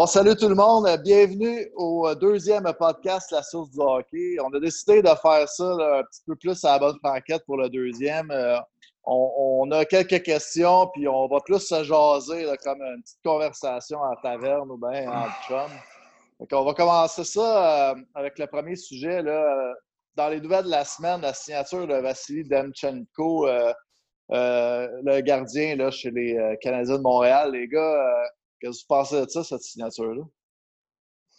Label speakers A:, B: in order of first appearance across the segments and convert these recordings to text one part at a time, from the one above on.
A: On salue tout le monde. Bienvenue au deuxième podcast La Source du hockey. On a décidé de faire ça un petit peu plus à la bonne franquette pour le deuxième. Euh, on, a quelques questions, puis on va plus se jaser comme une petite conversation en taverne ou bien en chum. on va commencer ça euh, avec le premier sujet. Là. Dans les nouvelles de la semaine, la signature de Vassili Demchenko, euh, le gardien chez les Canadiens de Montréal. Les gars, Qu'est-ce que vous pensez de ça, cette signature-là?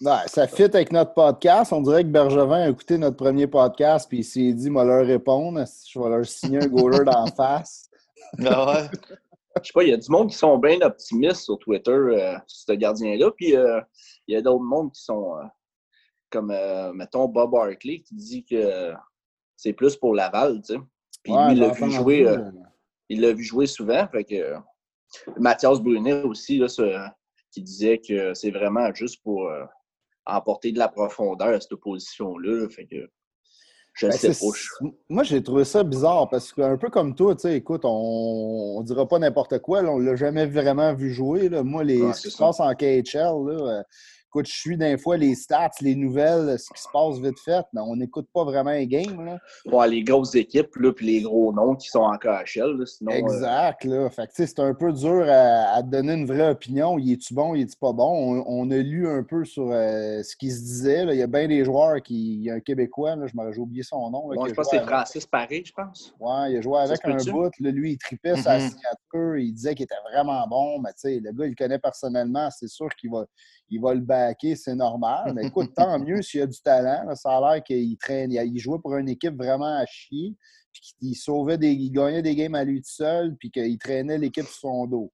B: Ouais, ça fit avec notre podcast. On dirait que Bergevin a écouté notre premier podcast puis il s'est dit, moi leur répondre. Je vais leur signer un goaler d'en face.
A: Ah ouais.
C: Je sais pas, il y a du monde qui sont bien optimistes sur Twitter euh, sur ce gardien-là. Puis euh, il y a d'autres mondes qui sont euh, comme, mettons, Bob Hartley qui dit que c'est plus pour Laval, tu sais. Puis lui, il l'a vu jouer. il l'a vu jouer souvent. Fait que Mathias Brunet aussi, là, qui disait que c'est vraiment juste pour euh, emporter de la profondeur à cette position-là. Fait que je ben, sais pas.
B: Moi, j'ai trouvé ça bizarre parce qu'un peu comme toi, tu sais, écoute, on, ne dira pas n'importe quoi. on l'a jamais vraiment vu jouer. Là. Moi, les, se passe en KHL, là, euh, Écoute, je suis d'un fois les stats, les nouvelles, ce qui se passe vite fait, mais on n'écoute pas vraiment les games. Là.
C: Ouais, les grosses équipes, là, puis les gros noms qui sont en KHL. Là, sinon,
B: euh, exact. Là. Fait c'est un peu dur à, donner une vraie opinion. Il est-tu bon, il est-tu pas bon? On, a lu un peu sur euh, ce qui se disait. Là. Il y a bien des joueurs qui. Il y a un Québécois, là, j'ai oublié son nom.
C: Là, je pense que c'est Francis Paré, je pense.
B: Ouais, il a joué avec un bout. Là, lui, il tripait sa mm-hmm. signature. Il disait qu'il était vraiment bon. Mais tu sais, le gars, il le connaît personnellement. C'est sûr qu'il va il va le backer, c'est normal. Mais écoute, tant mieux s'il a du talent. ça a l'air qu'il traîne. Il jouait pour une équipe vraiment à chier. Puis qu'il sauvait des. Il gagnait des games à lui tout seul, puis qu'il traînait l'équipe sur son dos.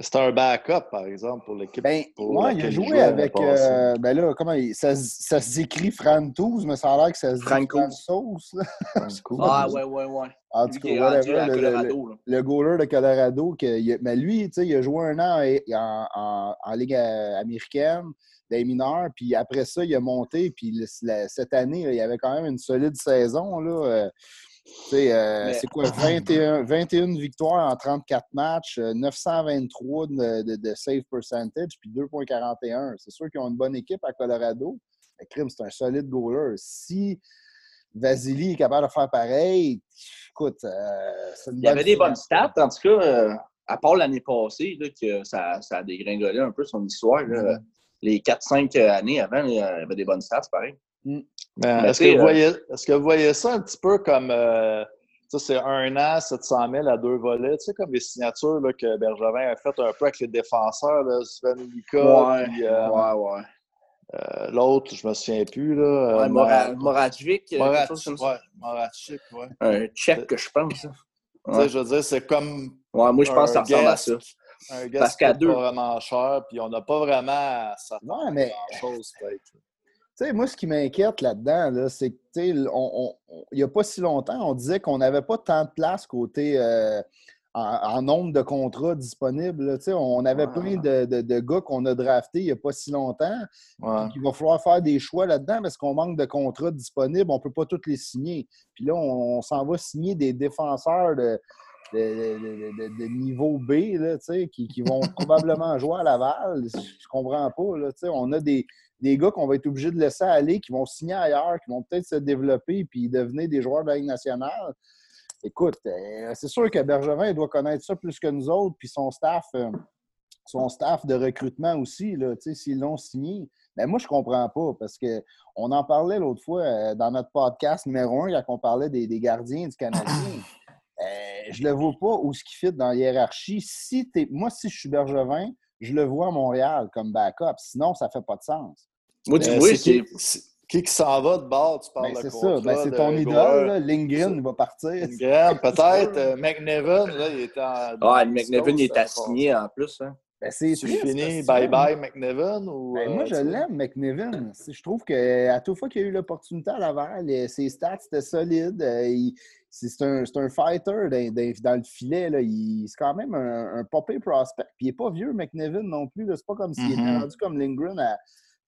A: C'était un backup, par exemple, pour l'équipe.
B: Ben, ouais, il a joué avec. Euh, ben là, comment ça, ça s'écrit Frantouz, mais ça a l'air que ça se dit
C: Francouz. ah, ouais, ouais, ouais. En tout cas,
B: le, le, goaler de Colorado, que, mais lui, tu sais, il a joué un an en, en, Ligue euh, américaine, des mineurs, puis après ça, il a monté, puis cette année, il y avait quand même une solide saison. Là, euh, euh, c'est quoi, 21, 21, victoires en 34 matchs, 923 euh, de, de, save percentage, puis 2,41. C'est sûr qu'ils ont une bonne équipe à Colorado. Mais Crime, c'est un solide goaler. Si Vasily est capable de faire pareil, écoute, euh,
C: c'est une Il y avait des bonnes stats, en tout cas, à part l'année passée, là, que ça, ça, a dégringolé un peu son histoire. Mm-hmm. Les 4-5 années avant, il y avait des bonnes stats, pareil.
A: Mm. Est-ce que, vous euh, voyez, est que vous voyez ça un petit peu comme euh, c'est un an, 700 000 à deux volets, tu sais, comme les signatures là, que Bergevin a faites un peu avec les défenseurs, là, Sven Mika,
C: ouais, euh, ouais, ouais.
A: Euh, L'autre, je me souviens plus. Là,
C: ouais, Mora
A: ouais.
C: Un tchèque, que je pense.
A: Ouais. Je veux dire, c'est comme.
C: Ouais, moi, je pense que ça ressemble à ça.
A: Un gars qu'à deux. pas vraiment cher, puis on n'a pas vraiment ça
B: ouais, mais... chose sais, moi, ce qui m'inquiète là-dedans, c'est que, tu sais, il n'y a pas si longtemps, on disait qu'on n'avait pas tant de place côté euh, en, nombre de contrats disponibles. Tu sais, on avait plein de, de, gars qu'on a draftés il n'y a pas si longtemps. Il va falloir faire des choix là-dedans parce qu'on manque de contrats disponibles. On ne peut pas tous les signer. Puis là, on, s'en va signer des défenseurs de, de, niveau B là, qui, qui vont probablement jouer à Laval. Je comprends pas. Là, on a des, des gars qu'on va être obligé de laisser aller, qui vont signer ailleurs, qui vont peut-être se développer puis devenir des joueurs de la Ligue nationale. Écoute, euh, c'est sûr que Bergevin doit connaître ça plus que nous autres, puis son staff, euh, son staff de recrutement aussi, s'ils l'ont signé. Mais moi, je ne comprends pas parce qu'on en parlait l'autre fois euh, dans notre podcast numéro un, quand on parlait des, gardiens du Canadien. Je ne le vois pas où ce qui fit dans la hiérarchie. Si moi, si je suis Bergevin, je le vois à Montréal comme backup. Sinon, ça ne fait pas de sens.
A: Moi, tu vois, c'est. Qui qui s'en va de bord, tu parles ben,
B: de C'est ça, ben, c'est ton idole, Lindgren, il va partir.
A: Lindgren, peut-être. Euh, McNevin, là, il est en.
C: Ah, McNevin, il est assigné en plus. Hein.
B: Ben, c'est
A: fini, bye-bye McNevin? Ou,
B: ben, moi, euh, je l'aime, McNevin. Je trouve qu'à toute fois qu'il a eu l'opportunité à Laval, ses stats étaient solides. Euh, c'est un, un, fighter dans, le filet. C'est quand même un, un popé prospect. Puis il n'est pas vieux, McNevin non plus. C'est pas comme s'il était mm-hmm. rendu comme Lindgren à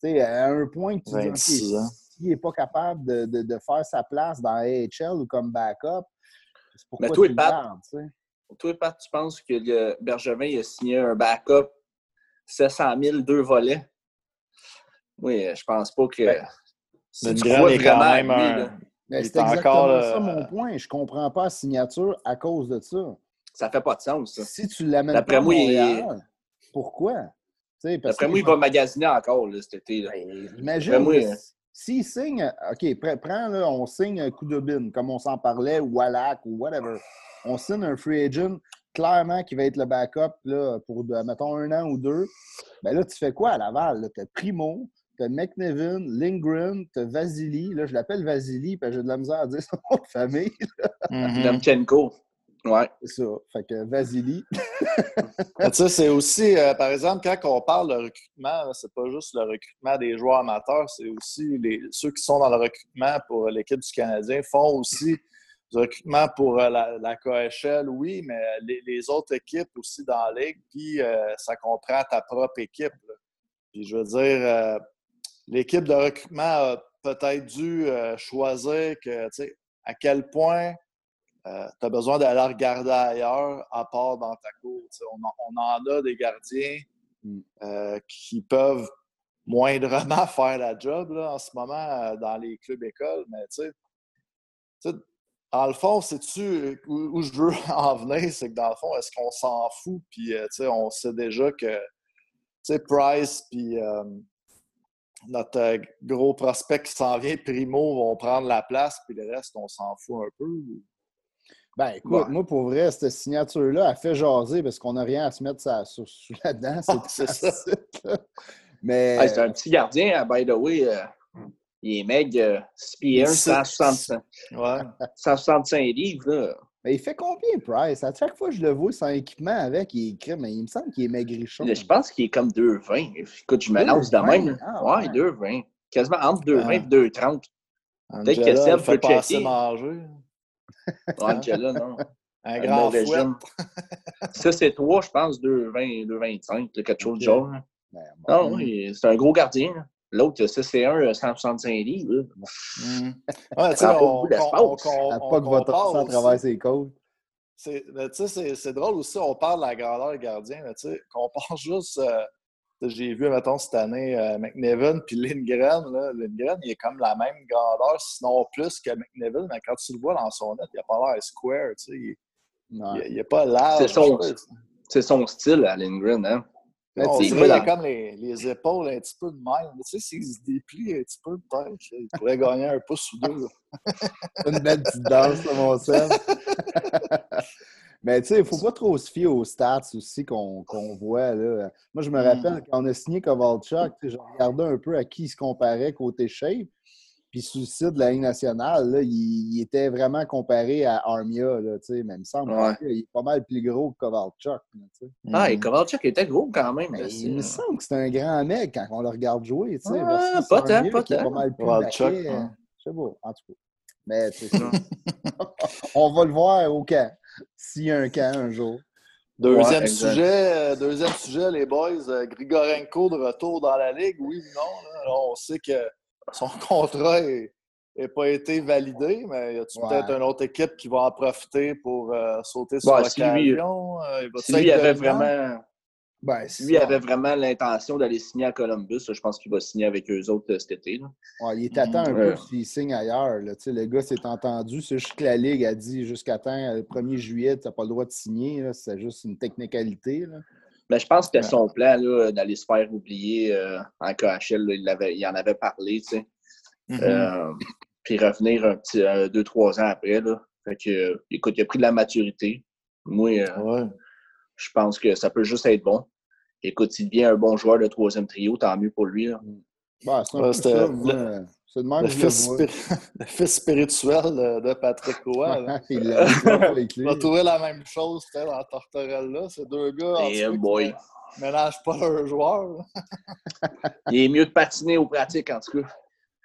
B: à un point que tu dis, s'il n'est pas capable de, de, de, faire sa place dans AHL ou comme backup, c'est pourquoi
C: toi, tu le gardes, Toi, Pat, tu penses que le Bergevin a signé un backup 700 000, deux volets? Oui, je pense pas que.
A: Ben,
C: si tu crois vraiment
A: même
C: lui,
A: un-
C: là,
B: Mais
A: Il
B: c'est
A: est
B: exactement
A: encore,
B: ça
A: euh,
B: mon point. Je comprends pas la signature à cause de ça.
C: ça fait pas de sens. ça.
B: Si tu l'amènes pas à
C: moi, il-
B: Montréal, pourquoi?
C: D'après moi, il va magasiner encore là, cet été. Là.
B: Ben, Imagine,
C: hein.
B: s'il signe, OK, pre- prends, là, on signe un coup de bine, comme on s'en parlait, ou Wallach, ou whatever. On signe un free agent, clairement, qui va être le backup là, pour, mettons, un an ou deux. Ben là, tu fais quoi à Laval? Tu as Primo, tu as McNevin, Lindgren, tu as Vasily. Là, je l'appelle Vasily, parce que j'ai de la misère à dire son nom de famille.
A: Mhm.
C: Demchenko. Ouais.
B: C'est ça. Fait que Vasily.
A: Sais, c'est aussi, euh, par exemple, quand on parle de recrutement, c'est pas juste le recrutement des joueurs amateurs, c'est aussi les, ceux qui sont dans le recrutement pour l'équipe du Canadien font aussi du recrutement pour euh, la, la KHL, oui, mais les, les autres équipes aussi dans la ligue, puis euh, ça comprend ta propre équipe. là. Puis je veux dire, euh, l'équipe de recrutement a peut-être dû euh, choisir que, à quel point tu as besoin d'aller regarder ailleurs à part dans ta cour. On en, on en a des gardiens
B: Mm.
A: euh, qui peuvent moindrement faire la job là, en ce moment euh, dans les clubs écoles, mais tu sais, dans le fond, sais-tu où, où je veux en venir, c'est que dans le fond, est-ce qu'on s'en fout? Puis, euh, tu sais, on sait déjà que, tu sais, Price, puis euh, notre euh, gros prospect qui s'en vient, Primo, vont prendre la place, puis le reste, on s'en fout un peu. ou-
B: Ben, écoute,
A: Ouais.
B: moi, pour vrai, cette signature-là, elle fait jaser parce qu'on n'a rien à se mettre ça, sur, sur là-dedans. C'est
A: C'est
B: ça.
A: ça.
B: Mais.
C: Ouais, c'est un petit gardien, hein, by the way. euh, il est meg, euh, 6 pieds 1,
A: Il sait-
C: 165,
A: Ouais.
C: 165 livres. Là.
B: Mais il fait combien, Price? À chaque fois que je le vois sans équipement avec, il est crème, mais il me semble qu'il est maigrichon.
C: Je pense qu'il est comme 2,20. Écoute, je me lance de
B: 2,20?
C: même.
B: Ah,
C: ouais,
B: ouais.
C: 2,20. Quasiment entre 2,20 et
A: Ah.
C: 2,30. Peut-être que Seb peut checker.
A: manger.
C: Angela, non.
A: Un
C: Un
A: grand
C: régime. Ça, c'est 3, je pense, 2,20, 2,25, là, quelque chose du genre.
B: Ben, bon.
C: Non, oui, c'est un gros gardien. L'autre, ça, c'est un euh, 165 livres. là.
A: Mhm. Ouais, tu sais,
C: Ça a pas
A: on,
C: beaucoup d'espace.
A: on- on-
B: pas que votre sang ses côtes.
A: c'est- mais tu sais, c'est c'est drôle aussi, on parle de la grandeur du gardien, mais tu sais, qu'on pense juste. euh, J'ai vu, mettons, cette année, euh, McNevin puis Lindgren. Là, Lindgren, il est comme la même grandeur, sinon plus que McNevin, mais quand tu le vois dans son net, il a pas l'air square, tu sais. Il,
B: Ouais.
A: il, il est pas large.
C: C'est son-
A: pas.
C: Son style à Lindgren. Hein?
B: Mais
A: On dirait qu'il a comme les, les épaules un petit peu de même. Tu sais, s'il se déplie un petit peu, peut-être, il pourrait gagner un pouce ou deux.
B: Une belle petite danse, là, mon Seb. Mais tu sais, il ne faut pas trop se fier aux stats aussi qu'on voit. Là. Moi, je me
A: Mm.
B: rappelle quand on a signé Kovalchuk, je regardais un peu à qui il se comparait côté shape. Puis sur le site de la Ligue nationale, là, il, il était vraiment comparé à Armia. Là, tu sais, mais il me semble
C: Ouais.
B: qu'il est pas mal plus gros que Kovalchuk. là.
C: Ah, et. Kovalchuk était gros quand même.
B: Mais il me semble que c'est un grand mec quand on le regarde jouer. Tu sais,
C: Ah, pas tant, pas tant.
B: pas mal plus
A: Kovalchuk,
B: euh, Je sais pas, en tout cas. Mais c'est ça. on va le voir au camp. S'il y a un camp un jour.
A: Deuxième
C: Ouais,
A: sujet, euh, deuxième sujet, les boys. euh, Grigorenko de retour dans la ligue, oui ou non? Là, on sait que son contrat n'a pas été validé, mais y a-t-il
B: Ouais.
A: peut-être une autre équipe qui va en profiter pour euh, sauter sur
C: Ouais, si lui-
A: l'occasion? Euh, il va-tu
C: Si lui
A: être
C: avait
A: dominant?
C: vraiment,
B: Ben,
C: si lui avait vraiment l'intention d'aller signer à Columbus, je pense qu'il va signer avec eux autres euh, cet été. là.
B: Ouais, il est à temps un
C: Ouais.
B: peu s'il signe ailleurs. Là. Tu sais, Le gars s'est entendu. C'est juste que la Ligue a dit jusqu'à temps, le 1er juillet, tu n'as pas le droit de signer. C'est juste une technicalité. Là.
C: Mais je pense que
B: Ouais.
C: son plan là, d'aller se faire oublier euh, en KHL, là, il, l'avait- il en avait parlé. tu sais.
A: Mhm.
C: Euh, puis revenir un petit euh, deux, trois ans après. Là. Fait que, euh, écoute, il a pris de la maturité. Moi, euh,
A: Ouais.
C: je pense que ça peut juste être bon. Écoute, s'il devient un bon joueur de troisième trio, tant mieux pour lui. là.
B: Ouais, c'est un
A: Ouais,
B: peu
A: c'était
B: ça.
A: le-
B: moi. C'est même
A: Le
B: le
A: fils,
B: vois.
A: spiri- le fils spirituel de, de Patrick Roy. là.
B: il lui.
A: On va trouver la même chose dans Tortorella. Ces deux gars, qui
C: boy.
A: ménagent pas leurs joueurs.
C: Il est mieux de patiner aux pratiques, en tout cas.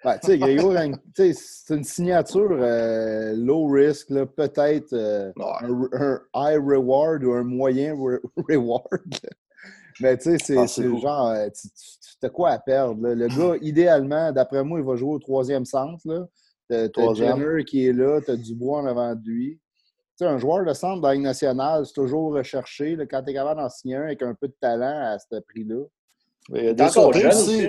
B: Ouais, tu sais, Grégoire, tu sais, c'est une signature euh, low risk, là, peut-être euh,
C: Ouais.
B: un, un high reward ou un moyen re- reward. Mais tu sais, c'est
A: Ah,
B: genre, euh, tu as quoi à perdre. là. Le gars, idéalement, d'après moi, il va jouer au troisième centre. T'as. Jenner qui est là, t'as Dubois en avant de lui. Tu sais, un joueur de centre dans la Ligue nationale, c'est toujours recherché. là, quand tu es capable d'en signer un avec un peu de talent à ce prix-là.
A: Il y a des aussi.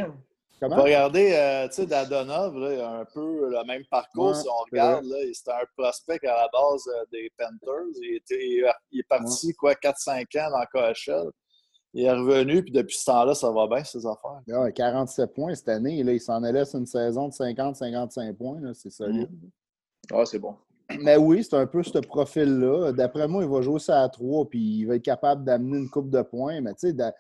A: Comment? regarder, euh, tu sais, Dadonov, là, il a un peu le même parcours. si on regarde, c'était un prospect à la base euh, des Panthers. Il, était, il est parti, quoi, 4-5 ans dans KHL. Il est revenu, puis depuis ce temps-là, ça va bien, ses affaires.
B: Ah, 47 points cette année. Là, il s'en allait sur une saison de 50-55 points. C'est solide.
C: Ah, c'est bon.
B: Mais oui, c'est un peu ce profil-là. D'après moi, il va jouer ça à 3 puis il va être capable d'amener une coupe de points. Mais tu sais,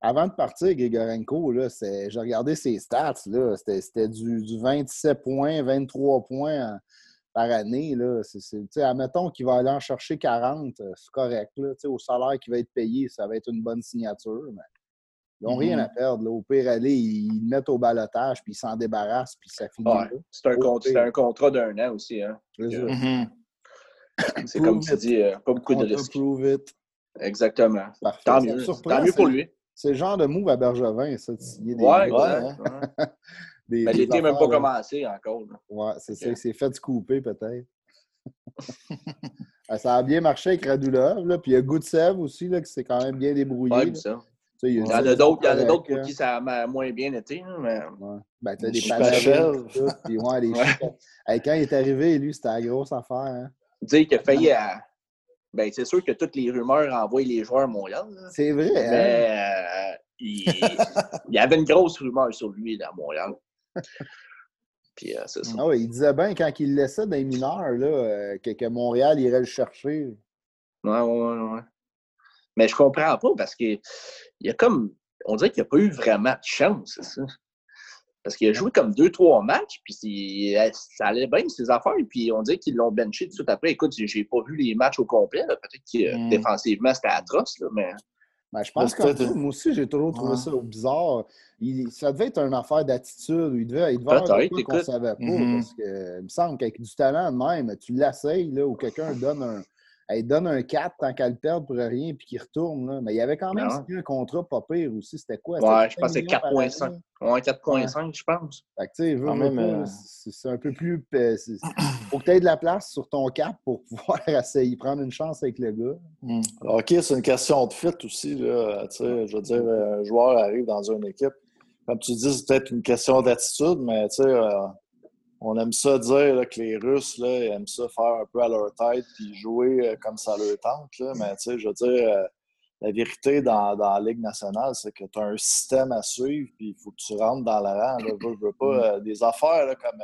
B: avant de partir, Grigorenko, j'ai regardé ses stats. C'était du, du, 27 points, 23 points par année. Là. admettons qu'il va aller en chercher 40, euh, c'est correct. Là, au salaire qui va être payé, ça va être une bonne signature. Mais ils n'ont rien mm-hmm. à perdre. Là. Au pire, aller, ils le mettent au balotage, puis ils s'en débarrassent, puis ça finit.
C: c'est un, un, contrat d'un an aussi. Hein. C'est comme tu dis, euh, pas beaucoup de risques. Exactement. Tant mieux. Tant mieux pour lui.
B: C'est le genre de move à Bergevin, ça, de
C: signer des. Ouais, ouais. Mais l'été même pas commencé encore.
B: Ouais, c'est ça. Il s'est fait couper peut-être. ça a bien marché avec Radulov. Là. Puis il y a Goutsev aussi, là, qui s'est quand même bien débrouillé.
C: Ouais, ça. Il y en a d'autres pour qui ça a moins bien été. mais...
B: ouais. Ben, t'as des. Puis ouais, les ouais. Quand il est arrivé, lui, c'était la grosse affaire. Hein.
C: Dire qu'il a failli à ben, c'est sûr que toutes les rumeurs envoient les joueurs à Montréal.
B: C'est vrai.
C: Hein? Mais euh, il, y avait une grosse rumeur sur lui là, à Montréal. Puis, euh, ça.
B: Ah oui, il disait bien quand il laissait des mineurs là, euh, que, Montréal irait le chercher.
C: Ouais, ouais, ouais. Mais je comprends pas parce qu'il y a comme. On dirait qu'il n'y a pas eu vraiment de chance, c'est ça. Parce qu'il a joué comme deux, trois matchs, puis ça allait bien ses affaires, puis on dirait qu'ils l'ont benché tout de suite après. Écoute, j'ai pas vu les matchs au complet, peut-être que hmm. défensivement c'était atroce, là, mais.
B: Ben, je pense que moi aussi, j'ai toujours trouvé ça bizarre. ça devait être une affaire d'attitude. Il devait, il devait avoir un qu'on ne savait pas. Mm-hmm. Parce que, il me semble qu'avec du talent de même, tu l'essayes ou quelqu'un donne un, elle donne un 4 tant qu'elle perd pour rien puis qu'il retourne. Là. Mais il y avait quand même un contrat pas pire aussi. C'était quoi?
C: Ouais, je pense que c'est 4,5. Ouais, 4,5, je pense.
B: Fait que, tu sais, euh, c'est un peu plus. Il faut que tu aies de la place sur ton cap pour pouvoir essayer prendre une chance avec le gars.
A: Hmm. OK, c'est une question de fit aussi. Là. Je veux dire, un joueur arrive dans une équipe. Comme tu dis, c'est peut-être une question d'attitude, mais tu sais, euh, on aime ça dire que les Russes là, aiment ça faire un peu à leur tête puis jouer euh, comme ça leur tente. Là. Mais tu sais, je veux dire, euh, la vérité dans, dans, la Ligue nationale, c'est que tu as un système à suivre puis il faut que tu rentres dans la rang. Là. Je veux pas mm. euh, des affaires là, comme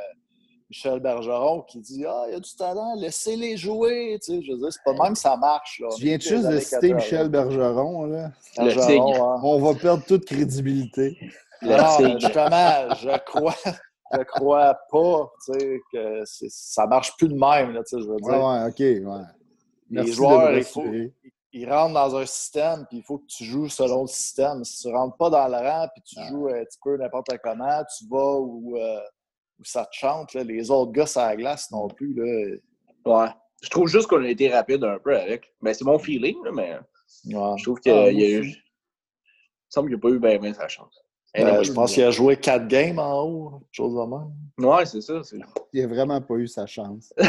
A: Michel Bergeron qui dit Ah, il y a du talent, laissez-les jouer. Tu sais, je veux dire, c'est pas même ça marche. Là.
B: Tu viens juste de citer Michel Bergeron. Là? Bergeron, On va perdre toute crédibilité.
A: Non, justement, je crois je crois pas que ça marche plus de même. Là, je veux dire.
B: Ouais, OK. Ouais.
A: Les joueurs, il faut, ils rentrent dans un système, puis il faut que tu joues selon le système. Si tu ne rentres pas dans le rang, puis tu joues un petit peu n'importe comment, tu vas où, euh, où ça te chante. Là. Les autres gars, ça la glace non plus. Là.
C: Ouais. Je trouve juste qu'on a été rapide un peu avec. Ben, c'est mon feeling, mais je trouve qu'il ah, y a eu. Il semble qu'il n'y a pas eu bien, bien sa chance.
A: Euh, je pense qu'il a joué quatre games en haut, chose de même.
C: Ouais, c'est ça.
B: Il n'a vraiment pas eu sa chance.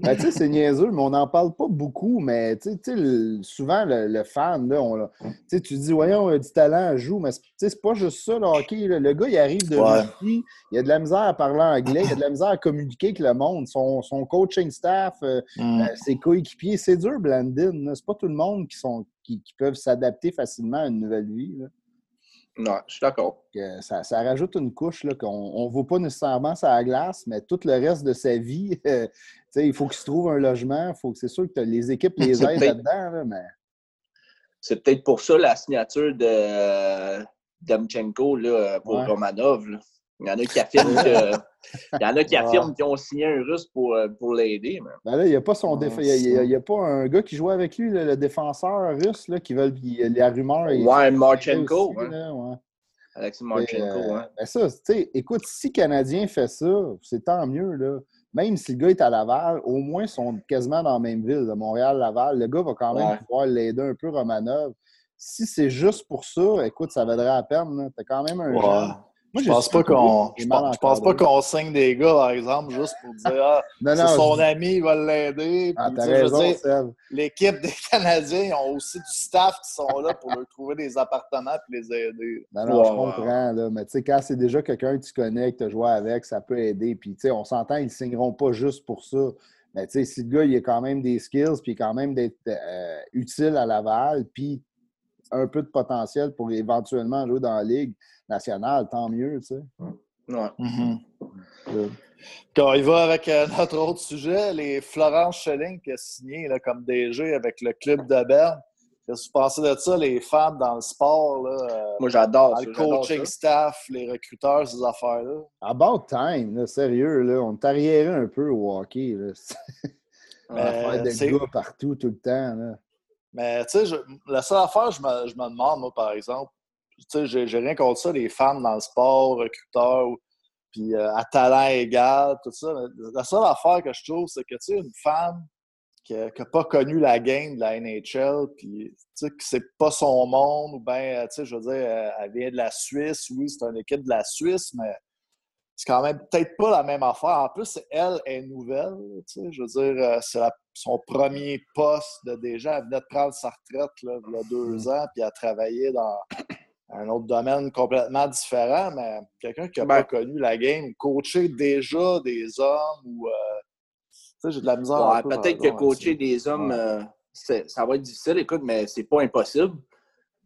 B: Ben, tu sais, c'est niaiseux, mais on n'en parle pas beaucoup. Mais tu sais, souvent, le, fan, là, on, tu dis, voyons, il a du talent, joue, mais c'est pas juste ça, le hockey. Le gars, il arrive de Russie, il a de la misère à parler anglais, il a de la misère à communiquer avec le monde. Son, son coaching staff, euh, mm. euh, ses coéquipiers, c'est dur, Blandin. C'est pas tout le monde qui, sont, qui, qui peuvent s'adapter facilement à une nouvelle vie. Là.
C: Non, je suis d'accord.
B: Ça, ça, rajoute une couche qu'on ne voit pas nécessairement sa glace, mais tout le reste de sa vie, il faut qu'il se trouve un logement. Faut que c'est sûr que les équipes les aident là-dedans. Mais...
C: C'est peut-être pour ça la signature de Demchenko là, pour Romanov. Il y en a qui affirment que. Il y en a qui affirment qu'ils ont signé un russe pour, euh, pour l'aider.
B: Ben là, il n'y a pas son il, y a, pas un gars qui jouait avec lui, le, défenseur russe, là, qui veut la rumeur.
C: Ouais, Marchenko. ouais. Alexis Marchenko, euh, ouais.
B: Ben ça, tu sais, écoute, si Canadien fait ça, c'est tant mieux, là. Même si le gars est à Laval, au moins ils sont quasiment dans la même ville, de Montréal-Laval. Le gars va quand même pouvoir l'aider un peu, Romanov. Si c'est juste pour ça, écoute, ça vaudrait la peine. Tu as quand même un
A: je pense pas qu'on je pense, pas qu'on signe des gars, par exemple, juste pour dire ah, non, son ami, il va l'aider.
B: Ah,
A: L'équipe des Canadiens ont aussi du staff qui sont là pour leur trouver des appartements et les aider.
B: Non, non, je comprends. Là, mais tu sais, quand c'est déjà quelqu'un que tu connais, que tu as joué avec, ça peut aider. Puis, tu sais, on s'entend, ils ne signeront pas juste pour ça. Mais tu sais, si le gars, il a quand même des skills, puis quand même d'être euh, utile à Laval, puis un peu de potentiel pour éventuellement jouer dans la Ligue nationale, tant mieux, tu sais.
C: Ouais.
A: Mm Quand il va avec euh, notre autre sujet, les Florence Schelling qui a signé là, comme DG avec le club de Berne. Qu'est-ce que vous pensez de ça, les femmes dans le sport? Là,
C: euh, Moi, j'adore
A: Le coaching staff, les recruteurs, ces affaires-là?
B: About time, là, sérieux. Là, on est arriéré un peu au hockey. Là. on va faire des gars partout, tout le temps. Là.
A: Mais tu sais, la seule affaire, je me, je me demande, moi, par exemple, tu sais, j'ai rien contre ça, les femmes dans le sport, recruteurs, puis euh, à talent égal, tout ça. la seule affaire que je trouve, c'est que, tu sais, une femme qui n'a pas connu la game de la NHL, puis, tu sais, que c'est pas son monde, ou bien, tu sais, je veux dire, elle vient de la Suisse, oui, c'est une équipe de la Suisse, mais c'est quand même peut-être pas la même affaire. En plus, elle est nouvelle. Tu sais, je veux dire, euh, c'est son premier poste de déjà. Elle venait de prendre sa retraite là, il y a deux mm. ans, puis elle a travaillé dans un autre domaine complètement différent, mais quelqu'un qui n'a pas ben connu la game, coacher déjà des hommes ou. Euh, tu sais, j'ai de la misère.
C: peut-être que coacher des hommes, euh, ça va être difficile, écoute, mais c'est pas impossible.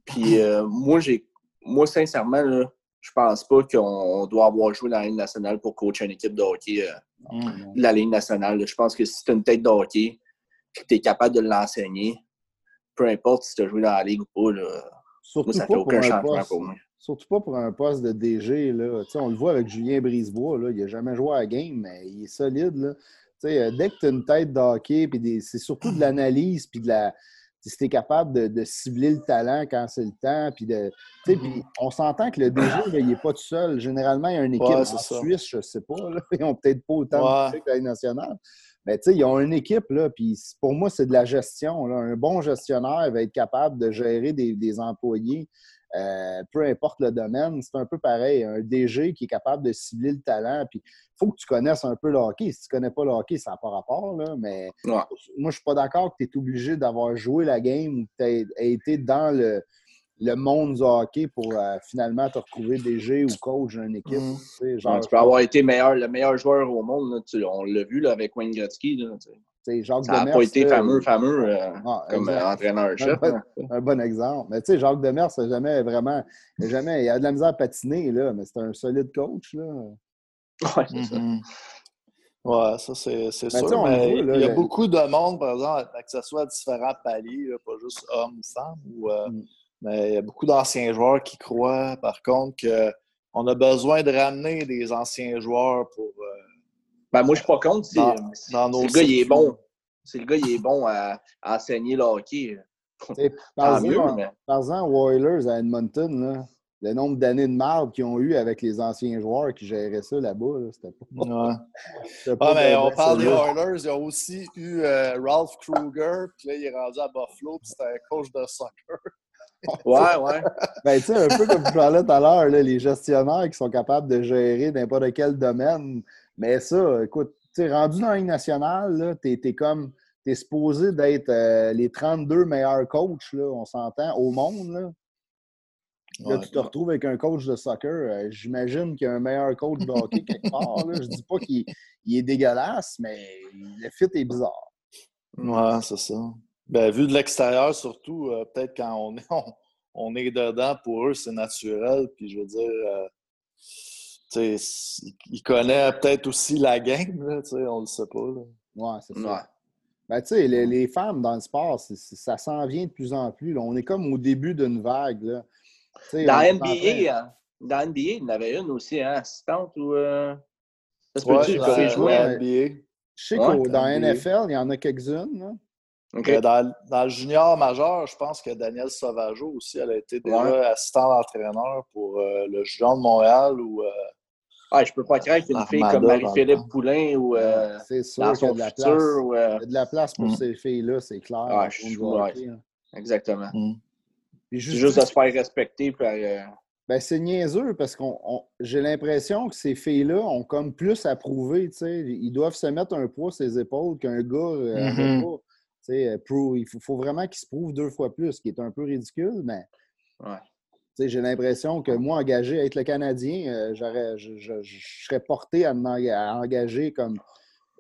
C: Puis moi, j'ai. Moi, sincèrement, là, je pense pas qu'on doit avoir joué dans la Ligue nationale pour coacher une équipe de hockey euh, de la Ligue nationale. Je pense que si tu as une tête de hockey et que tu es capable de l'enseigner, peu importe si tu as joué dans la Ligue ou pas,
B: Surtout ça fait aucun changement pour moi. Surtout pas pour un poste de DG. Là. On le voit avec Julien Brisebois. Là. Il n'a jamais joué à la game, mais il est solide. Là. Euh, dès que tu as une tête de hockey, c'est surtout de l'analyse puis de la, si tu es capable de, cibler le talent quand c'est le temps. Puis de, puis on s'entend que le DG, il n'est pas tout seul. Généralement, il y a une équipe en Suisse, je ne sais pas. ils n'ont peut-être pas autant de que la nationale. Mais ils ont une équipe, là, puis pour moi, c'est de la gestion. Un bon gestionnaire va être capable de gérer des, employés, euh, peu importe le domaine. C'est un peu pareil. Un DG qui est capable de cibler le talent, puis faut que tu connaisses un peu le hockey. Si tu ne connais pas le hockey, ça n'a pas rapport. Là, mais moi, je ne suis pas d'accord que tu es obligé d'avoir joué la game ou que tu aies été dans le, le monde du hockey pour euh, finalement te retrouver DG ou coach d'une équipe.
C: Mm. Genre, tu peux avoir été meilleur, le meilleur joueur au monde. on l'a vu là, avec Wayne Gretzky.
B: Jacques
C: ça n'a pas été fameux, fameux euh, ah, comme euh, entraîneur-chef.
B: Un, un, bon exemple. Mais tu sais, Jacques Demers, ça jamais vraiment. Jamais, il a de la misère à patiner, là, mais c'est un solide coach. Là.
C: Ouais, c'est ça.
A: Ouais, ça, c'est sûr. mais il y a beaucoup de monde, par exemple, que ce soit à différents paliers, pas juste hommes ou femmes. Ou, euh, mm. Mais il y a beaucoup d'anciens joueurs qui croient, par contre, qu'on a besoin de ramener des anciens joueurs pour. Euh,
C: ben, moi, je suis pas contre. Si, dans, le gars, il est bon. Si le gars, il est bon à, enseigner le hockey.
B: Par exemple, par exemple, Oilers à Edmonton, là, le nombre d'années de marde qu'ils ont eu avec les anciens joueurs qui géraient ça là-bas. c'était pas.
A: Ouais. ah, mais on parle des Oilers. Il y a aussi eu euh, Ralph Kruger, puis là, il est rendu à Buffalo, puis c'était un coach de soccer.
C: ouais, ouais.
B: Ben, tu sais, un peu comme je parlais tout à l'heure, les gestionnaires qui sont capables de gérer n'importe quel domaine. Mais ça, écoute, tu rendu dans la Ligue nationale, tu es, comme. Tu es supposé d'être euh, les 32 meilleurs coachs, là, on s'entend, au monde. Là. Là, tu te retrouves avec un coach de soccer. Euh, j'imagine qu'il y a un meilleur coach de hockey quelque part. Là. Je dis pas qu'il est dégueulasse, mais le fit est bizarre.
A: Ouais, c'est ça. Ben, vu de l'extérieur, surtout, euh, peut-être quand on est, on, est dedans, pour eux, c'est naturel. Puis je veux dire, euh, il connaît peut-être aussi la game, là, on le sait pas. Là.
B: Ouais, c'est ça. Ben, tu sais, les, les, femmes dans le sport, ça s'en vient de plus en plus. Là. On est comme au début d'une vague. Là.
C: Dans NBA, hein, dans NBA, il y en avait une aussi, hein, assistante ou. Euh...
A: Ça se peut-tu
B: ouais, jouer à NBA? Je sais que dans NFL, il y en a quelques-unes.
A: Euh, dans, dans, le junior majeur, je pense que Daniel Sauvageau aussi, elle a été déjà assistant d'entraîneur pour euh, le Junior de Montréal ou. Euh,
C: ah, je peux pas croire qu'une fille comme Marie-Philippe Poulain ou euh,
B: c'est sûr qu'il y a de la place. Ou, il y a de la place pour mm. ces filles-là, c'est clair.
C: Ah, je suis ouais. Exactement. Mm. C'est juste, de se faire respecter par,
B: Ben, c'est niaiseux parce que j'ai l'impression que ces filles-là ont comme plus à prouver. Ils doivent se mettre un poids sur les épaules qu'un gars euh, mm-hmm. Il faut, vraiment qu'ils se prouvent deux fois plus, ce qui est un peu ridicule, mais j'ai l'impression que moi, engagé à être le Canadien, euh, je, serais porté à, engager comme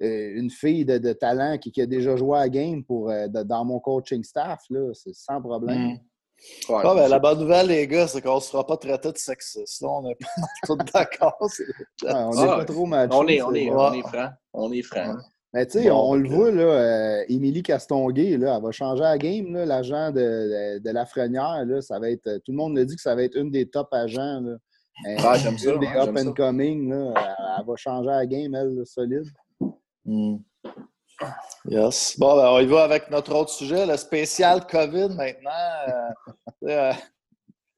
B: euh, une fille de, talent qui, a déjà joué à game pour, dans mon coaching staff. C'est sans problème. Mm.
A: Ah, ben, la bonne nouvelle, les gars, c'est qu'on ne sera pas traité de sexiste. on est pas tout d'accord.
B: on n'est pas trop macho.
C: On est, on est, on est franc. On est franc.
B: Mais tu sais, on, le voit, là, euh, Émilie Castonguay, là, elle va changer la game, l'agent de, de, Lafrenière. Là, ça va être, tout le monde me dit que ça va être une des top agents. Là.
C: Ah, j'aime ça.
B: Des up and coming. Là, elle, va changer la game, elle, solide.
A: Hmm. Yes. Bon, ben, on y va avec notre autre sujet, le spécial COVID maintenant. Euh, euh,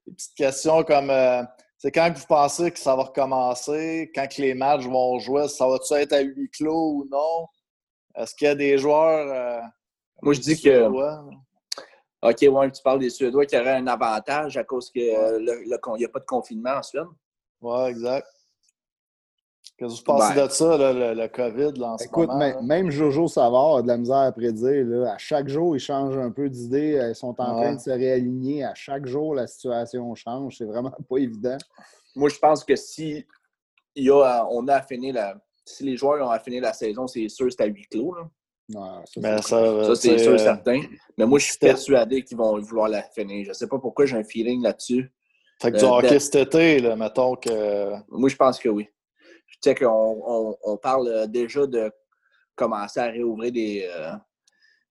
A: des petites questions comme euh, c'est quand que vous pensez que ça va recommencer, quand que les matchs vont jouer, ça va-tu être à huis clos ou non? Est-ce qu'il y a des joueurs.
C: Moi, je dis que. OK, ouais, tu parles des Suédois qui auraient un avantage à cause qu'il n'y a pas de confinement en Suède.
A: Oui, exact. Qu'est-ce que vous pensez ben. de ça, le, COVID, là, en
B: Écoute, même Jojo Savard a de la misère à prédire. Là. À chaque jour, il change un peu d'idée. Ils sont en train de se réaligner. À chaque jour, la situation change. C'est vraiment pas évident.
C: Moi, je pense que si il y a, on a affiné la. Si les joueurs ont affiné la saison, c'est sûr que c'est à huis clos.
B: Là.
C: ça, ça c'est sûr, certain. Mais moi, je suis persuadé qu'ils vont vouloir la finir. Je ne sais pas pourquoi j'ai un feeling là-dessus.
A: Fait que du euh, hockey cet été, là, mettons que.
C: Moi, je pense que oui. Tu sais qu'on on, parle euh, déjà de commencer à réouvrir des, euh,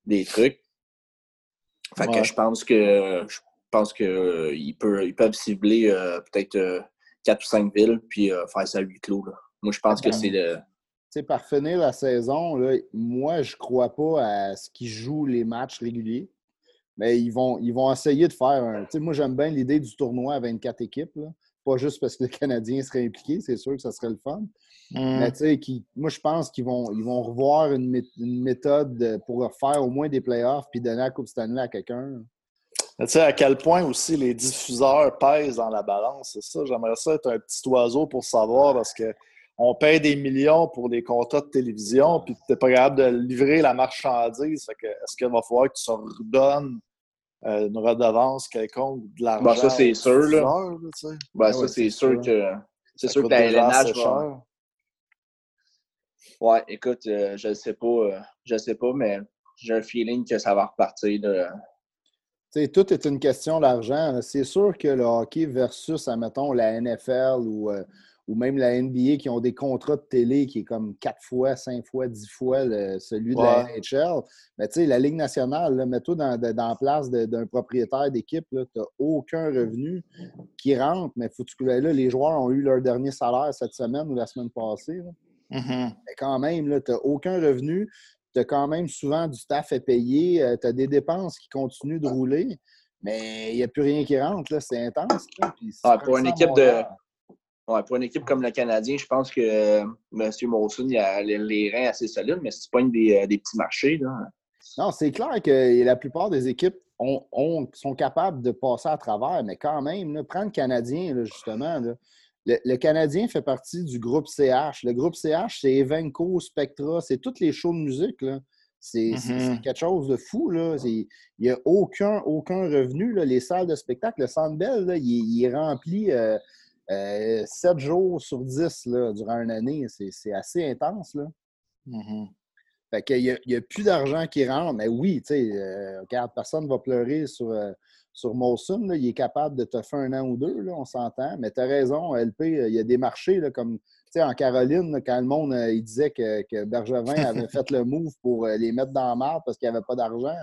C: des trucs. Fait que je pense que je pense qu'ils euh, ils peuvent cibler peut-être quatre ou cinq villes puis faire ça à huis clos. Moi, je pense que c'est le.
B: Tu sais, par finir la saison, là, moi, je crois pas à ce qu'ils jouent les matchs réguliers. Mais ils vont, ils vont essayer de faire un. Tu sais, moi, j'aime bien l'idée du tournoi à 24 équipes. Là. Pas juste parce que le Canadien serait impliqué, c'est sûr que ça serait le fun. Mm. Mais tu sais, moi, je pense qu'ils vont, ils vont revoir une, méthode pour faire au moins des playoffs puis donner la Coupe Stanley à quelqu'un.
A: Tu sais, à quel point aussi les diffuseurs pèsent dans la balance, c'est ça. J'aimerais ça être un petit oiseau pour savoir parce que on paye des millions pour des contrats de télévision, puis tu n'es pas capable de livrer la marchandise. Est-ce qu'il va falloir que tu se redonnes euh, une redevance quelconque, de l'argent?
C: Ben, ça, c'est sûr. Là. ben, ça, c'est sûr que c'est sûr que la LNH va, Ouais, écoute, euh, je ne sais pas, euh, je sais pas, mais j'ai un feeling que ça va repartir. De...
B: tout est une question d'argent. C'est sûr que le hockey versus, admettons, la NFL ou, euh, ou même la NBA qui ont des contrats de télé qui est comme quatre fois, cinq fois, dix fois celui de la NHL. Mais tu sais, la Ligue nationale, mets-toi dans, dans, la place d'un propriétaire d'équipe, tu n'as aucun revenu qui rentre, mais faut que là, les joueurs ont eu leur dernier salaire cette semaine ou la semaine passée.
A: Mm-hmm.
B: Mais quand même, tu n'as aucun revenu. Tu as quand même souvent du staff à payer. Euh, tu as des dépenses qui continuent de rouler. Mais il n'y a plus rien qui rentre. C'est intense.
C: Ah, pour, une équipe de... pour une équipe comme le Canadien, je pense que euh, M. Molson a les, reins assez solides, mais c'est pas une des, euh, des, petits marchés. Là.
B: Non, c'est clair que la plupart des équipes ont, sont capables de passer à travers, mais quand même, prendre le Canadien, justement, le, Canadien fait partie du groupe CH. Le groupe CH, c'est Evenco, Spectra, c'est toutes les shows de musique. C'est mm-hmm. quelque chose de fou. Il n'y a aucun, aucun revenu. Les salles de spectacle, le Centre Bell, il, est rempli euh, euh, 7 jours sur 10 durant une année. C'est assez intense. Là.
A: Mm-hmm.
B: il n'y a, plus d'argent qui rentre. Mais oui, tu sais, euh, regarde, personne ne va pleurer sur, euh, sur il est capable de te faire un an ou deux, là, on s'entend. Mais tu as raison, LP, il y a des marchés là, comme en Caroline, quand le monde euh, il disait que, que Bergevin avait fait le move pour euh, les mettre dans la marde parce qu'il n'y avait pas d'argent.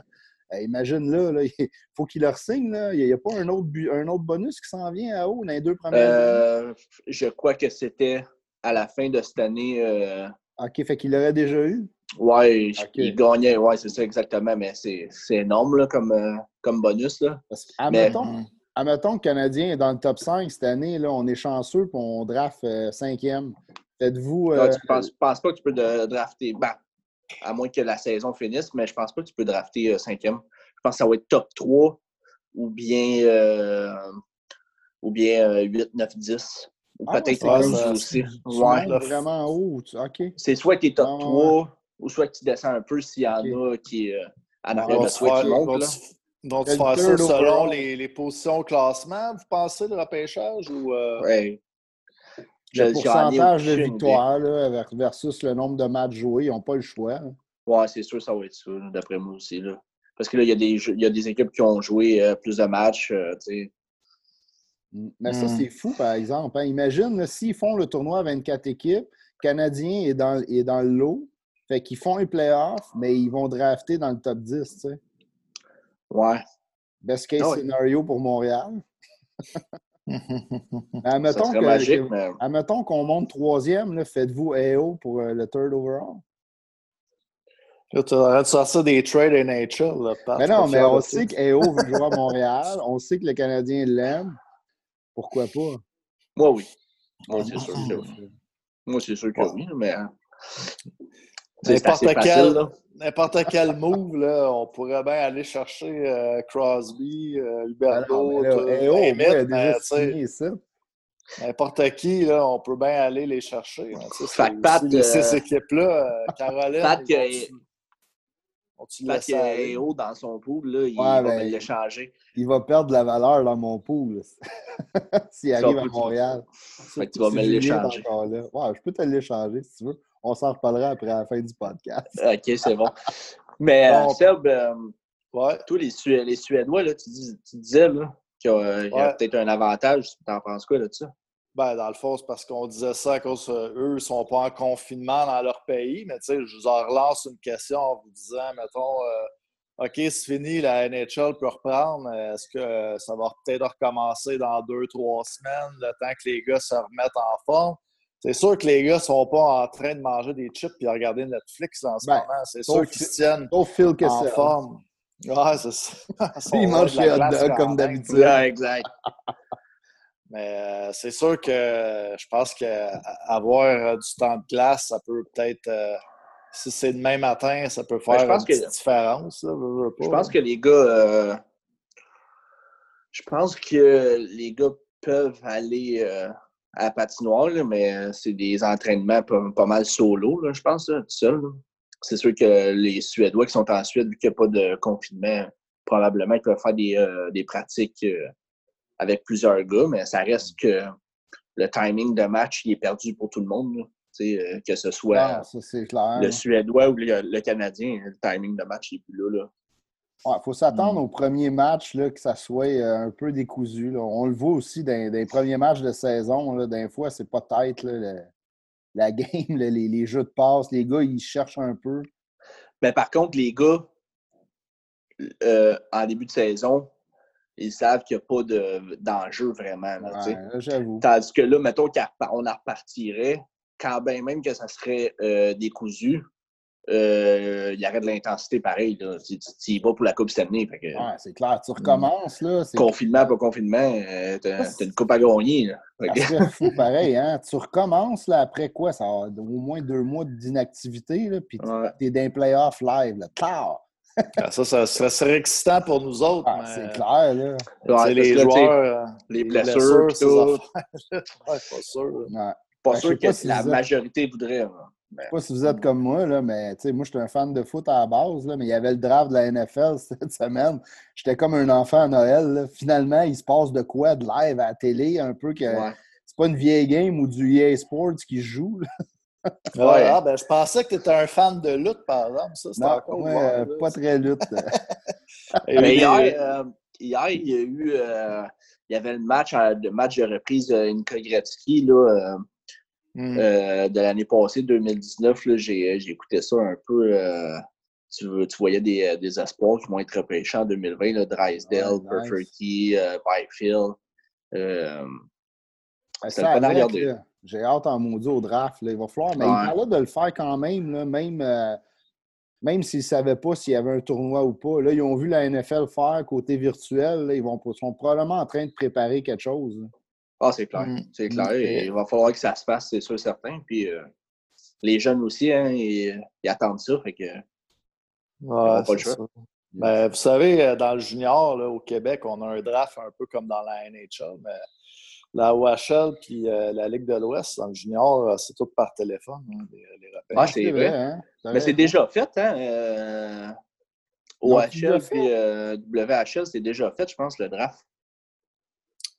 B: Euh, imagine là, il faut qu'il leur signe. Là. Il n'y a, pas un autre, un autre bonus qui s'en vient à haut dans les deux premières
C: Je crois que c'était à la fin de cette année.
B: OK, fait qu'il l'aurait déjà eu?
C: Oui, il gagnait, ouais, c'est ça exactement, mais c'est énorme là, comme, euh, comme bonus. Là.
B: Parce admettons, que le Canadien est dans le top 5 cette année, là, on est chanceux et on draft 5e. Euh, Faites-vous.
C: Euh... tu ne penses, pas que tu peux drafter, ben, à moins que la saison finisse, mais je pense pas que tu peux drafter 5e. Euh, je pense que ça va être top 3 ou bien ou bien 8, 9, 10. Ou
B: Ah,
C: peut-être
B: ouais,
C: 11
A: ça,
C: aussi.
B: Tu
C: Ouais.
B: vraiment haut. tu- OK.
C: C'est soit que tu es top
B: Ah, ouais.
C: 3 ou soit que tu descends un peu s'il y en a qui euh, en arrière de toi qui montent. là.
A: se
B: Le
A: faire ça selon les, les positions au classement, vous pensez, le repêchage? Ou, euh,
C: Ouais.
B: Le pourcentage de victoires là, ver- versus le nombre de matchs joués, ils n'ont pas le choix. hein.
C: Ouais, c'est sûr, ça va être ça, d'après moi aussi. Là. Parce que là, il y, a des jeux- il y a des équipes qui ont joué euh, plus de matchs. euh, tu sais.
B: Mm. Mais ça,
A: Hmm.
B: c'est fou, par exemple. hein. Imagine s'ils font le tournoi à 24 équipes, le Canadien est dans, est dans le lot, fait qu'ils font un playoff, mais ils vont drafter dans le top 10. tu sais.
C: Ouais.
B: Best case
C: Ah ouais.
B: scénario pour Montréal.
C: Ça
B: admettons que-
C: magique,
B: que-
C: mais
B: admettons qu'on monte troisième, faites-vous AO pour euh, le third overall.
A: Là, tu aurais de sortir des trades. Là, Pat,
B: Mais non, mais on sait
A: ça.
B: qu'AO veut jouer à Montréal. On sait que le Canadien l'aime. Pourquoi pas?
C: moi, oui. Moi, c'est sûr que oui. Moi, c'est sûr que oui, mais.
A: N'importe quel, n'importe quel move, là, on pourrait bien aller chercher euh, Crosby, euh,
B: Ah non,
A: Huberdeau,
B: mais là,
A: tout,
B: AO, au moins,
A: limite,
B: il a
A: mais,
B: déjà
A: tu sais,
B: signé ça.
A: n'importe qui, là, on peut bien aller les chercher. hein,
C: Fait
A: c'est
C: que Pat,
A: aussi- ces
C: euh,
A: équipes-là, euh, Caroline,
C: Pat, qui est haut dans son pool, là, il
B: Ouais,
C: va
B: ben,
C: me l'échanger.
B: Il va perdre de la valeur dans mon pool s'il arrive à Montréal.
C: Fait que tu vas
B: Si
C: me l'échanger.
B: Ouais, je peux te l'échanger si tu veux. On s'en reparlera après la fin du podcast.
C: Ok, c'est bon. Mais, euh,
A: Bon.
C: Seb, euh,
A: Ouais.
C: tous les, Sué- les Suédois, là, tu, dis- tu disais là, qu'il y a, il y a
A: Ouais.
C: peut-être un avantage. T'en penses quoi là, de ça?
A: Ben, dans le fond, c'est parce qu'on disait ça à cause qu'eux ne sont pas en confinement dans leur pays. Mais tu sais, je vous en relance une question en vous disant, mettons, euh, OK, c'est fini, la NHL peut reprendre. Est-ce que euh, ça va peut-être recommencer dans deux, trois semaines, le temps que les gars se remettent en forme? C'est sûr que les gars ne sont pas en train de manger des chips et de regarder Netflix en ce
B: Ben,
A: moment. C'est sûr qu'ils se tiennent
B: Phil
A: en
B: Kessel.
A: forme. Ouais, c'est ça. Ils sont
B: Il mange
A: de la
B: ses hot dogs comme d'habitude.
C: Ouais, exact.
A: Mais euh, c'est sûr que je pense qu'avoir du temps de glace, ça peut peut-être. euh, si c'est demain matin, ça peut
C: Ben, je
A: faire
C: pense
A: une petite
C: que-
A: différence. Là, veux, veux pas.
C: Je pense que les gars. euh, je pense que les gars peuvent aller euh, à la patinoire, là, mais euh, c'est des entraînements pas, pas mal solo, là, je pense, là, tout seul. C'est sûr que les Suédois qui sont en Suède, vu qu'il n'y a pas de confinement, probablement peuvent faire des, euh, des pratiques euh, avec plusieurs gars, mais ça reste que le timing de match il est perdu pour tout le monde. euh, que ce soit
B: Ah, ça, c'est clair.
C: le Suédois ou le, le Canadien, le timing de match n'est plus là. là.
B: Il faut s'attendre
A: Mm.
B: au premier match là, que ça soit euh, un peu décousu. là. On le voit aussi dans, dans les premiers matchs de saison. Des fois, c'est pas tête. là, le- la game, les, les jeux de passe, les gars, ils cherchent un peu.
C: Mais par contre, les gars, euh, en début de saison, ils savent qu'il n'y a pas de- d'enjeu vraiment.
B: Ouais.
C: Tandis que là, mettons qu'on en repartirait, quand bien même que ça serait euh, décousu, euh, il y aurait de l'intensité pareil. Là. Tu, tu- tu y vas pour la Coupe Stanley. Fait que,
B: Ouais, c'est clair. Tu recommences, là. c'est-
C: Confinement, pas confinement, euh, t'as t'as une coupe à gagner. là. Que-
B: fou pareil, hein? Tu recommences, là, après quoi? Ça va au moins deux mois d'inactivité, là, puis
C: Ouais.
B: t'es dans les playoffs live, là.
A: Ah, Ça, ça, ça serait excitant pour nous autres.
B: Ah,
A: mais,
B: c'est clair, là.
C: Ouais,
A: les
C: que
A: joueurs.
C: les blessures, tout.
A: pas sûr.
B: Ouais.
C: Pas
B: Ben,
C: sûr que
B: pas si
C: la majorité voudrait. là.
B: Je sais pas si vous êtes comme moi, là, mais tu sais, moi, j'étais un fan de foot à la base, là, mais il y avait le draft de la NFL cette semaine. J'étais comme un enfant à Noël. là. Finalement, il se passe de quoi de live à la télé, un peu que
C: Ouais.
B: c'est pas une vieille game ou du EA Sports qui se joue. là.
A: Ouais,
C: Ouais.
A: ah, ben, je pensais que tu étais un fan de lutte, par exemple. Ça,
B: Non,
A: encore
B: ouais,
A: voir,
B: euh,
A: là.
B: pas très lutte.
A: Il y a eu
C: Mais hier, euh, hier, il y a eu euh, il y avait le match, le match de reprise de Inka Gretzky là, euh,
A: Hmm.
C: euh, de l'année passée, 2019. là, J'ai j'ai écouté ça un peu. euh, tu, tu voyais des, euh, des espoirs qui vont être repêchés en 2020, là, Drysdale,
B: Ouais, nice.
C: Perfurky, euh, Byfield. Euh,
B: Ben,
C: C'était le fun à
B: avec,
C: regarder.
B: là. J'ai hâte en maudit au draft. là. Il va falloir. Mais
C: Ouais.
B: il parlait de le faire quand même, là, même, euh, même s'ils ne savaient pas s'il y avait un tournoi ou pas. Là, ils ont vu la NFL faire côté virtuel. là, ils vont, sont probablement en train de préparer quelque chose.
C: Ah, c'est clair.
A: Mm.
C: C'est clair.
B: Mm.
C: Et il va falloir que ça se fasse, c'est sûr, certain. Puis euh, les jeunes aussi, hein, ils, ils attendent ça. Fait que,
A: Ouais,
C: pas le choix.
A: ça. Ben, vous savez, euh, dans le junior, là, au Québec, on a un draft un peu comme dans la NHL, mais la OHL puis euh, la Ligue de l'Ouest, dans le junior, c'est tout par téléphone, hein, les.
C: Ah, c'est vrai.
B: hein?
C: Mais c'est déjà fait, hein? euh, OHL puis WHL, c'est déjà fait, je pense, le draft.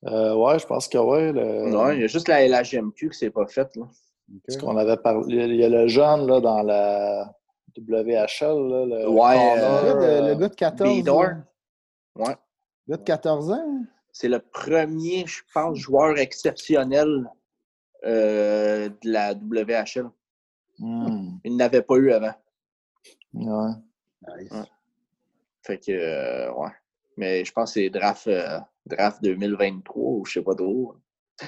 A: Euh, ouais, je pense que oui. Le...
C: Non, il y a juste la LHMQ qui s'est pas faite. là.
A: Qu'on avait parlé. Il y a le jeune là, dans la WHL. Là, le
C: Ouais,
B: Le
A: Connor,
B: gars de,
A: euh,
B: le gars de 14
C: Bidor.
B: là.
C: Ouais.
B: Le gars de 14 ans.
C: C'est le premier, je pense, joueur exceptionnel euh, de la WHL.
A: hmm,
C: Il n'avait pas eu avant.
A: ouais.
B: Nice.
C: Ouais. Fait que, euh, ouais. Mais je pense que c'est draft, euh, draft 2023 ou je sais pas trop.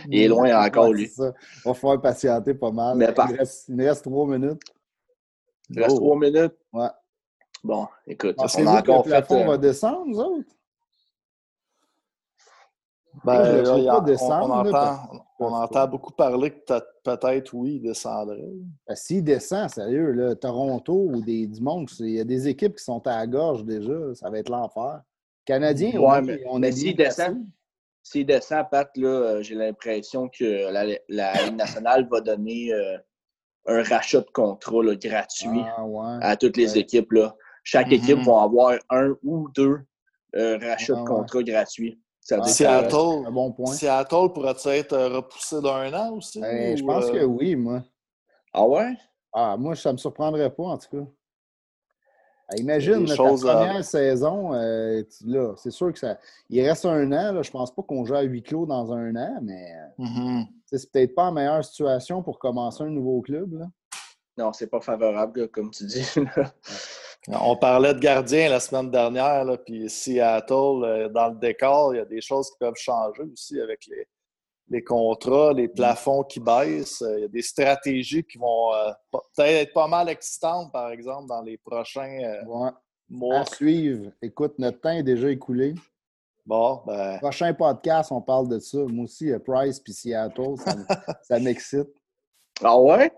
C: Il est loin encore, lui.
B: ça. On va falloir patienter pas mal.
C: Mais par-
B: il, reste, il reste trois minutes.
C: Il reste
A: Oh.
C: trois minutes?
B: Ouais.
C: Bon, écoute, on a
B: que le
C: encore fait.
B: plafond
C: euh,
B: va descendre, nous autres?
A: Ben,
B: je
A: là,
B: pas descendre,
A: on entend, on entend beaucoup parler que peut- peut-être, oui, il descendrait.
B: Ben, S'il descend, sérieux, là, Toronto ou des, du monde, il y a des équipes qui sont à la gorge déjà. Ça va être l'enfer.
C: Ouais,
B: on,
C: mais-
B: on
C: descend. S'il descend, Pat, là, j'ai l'impression que la, la Ligue nationale va donner euh, un rachat de contrat là, gratuit
B: Ah, ouais.
C: à toutes les
B: Ouais.
C: équipes. Là. Chaque
A: Mhm.
C: équipe va avoir un ou deux euh, rachats
B: Ah,
C: de
B: ouais.
C: contrat gratuits.
B: Ah,
C: que-
B: un
A: Seattle,
B: bon point.
A: Seattle pourrait être repoussé d'un an aussi?
B: Ben, je pense
A: euh,
B: que oui, moi.
C: Ah ouais?
B: Ah, moi, ça ne me surprendrait pas, en tout cas. Imagine,
A: à-
B: première saison, euh, là, c'est sûr que ça. Il reste un an, là, je pense pas qu'on joue à huis clos dans un an, mais tu sais, c'est peut-être pas la meilleure situation pour commencer un nouveau club. Là.
C: Non, c'est pas favorable, comme tu dis. là.
A: On parlait de gardien la semaine dernière, puis Seattle, euh, dans le décor, il y a des choses qui peuvent changer aussi avec les, les contrats, les plafonds qui baissent. Euh, Il y a des stratégies qui vont euh, peut-être être pas mal excitantes, par exemple, dans les prochains euh,
B: Ouais.
A: mois.
B: À suivre. Écoute, notre temps est déjà écoulé.
A: Bon, ben,
B: Prochain podcast, on parle de ça. Moi aussi, Price puis Seattle, ça, m'excite.
C: Ah ouais?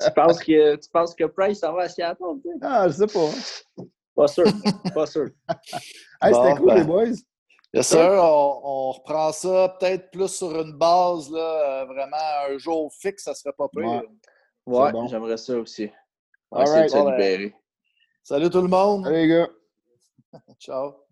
C: tu, penses que, tu penses que Price s'en va à Seattle? toi?
B: Ah, je sais pas.
C: Pas sûr. pas sûr.
B: Hey,
A: Bon,
B: C'était cool,
A: ben.
B: les boys.
A: Bien sûr, on, on reprend ça peut-être plus sur une base, là, euh, vraiment un jour fixe, ça serait pas pire.
B: Ouais.
C: Ouais,
B: bon.
C: j'aimerais ça aussi. On va
B: All
C: essayer de
B: right.
C: se libérer.
A: Salut tout le monde.
B: Salut, les gars.
A: Ciao.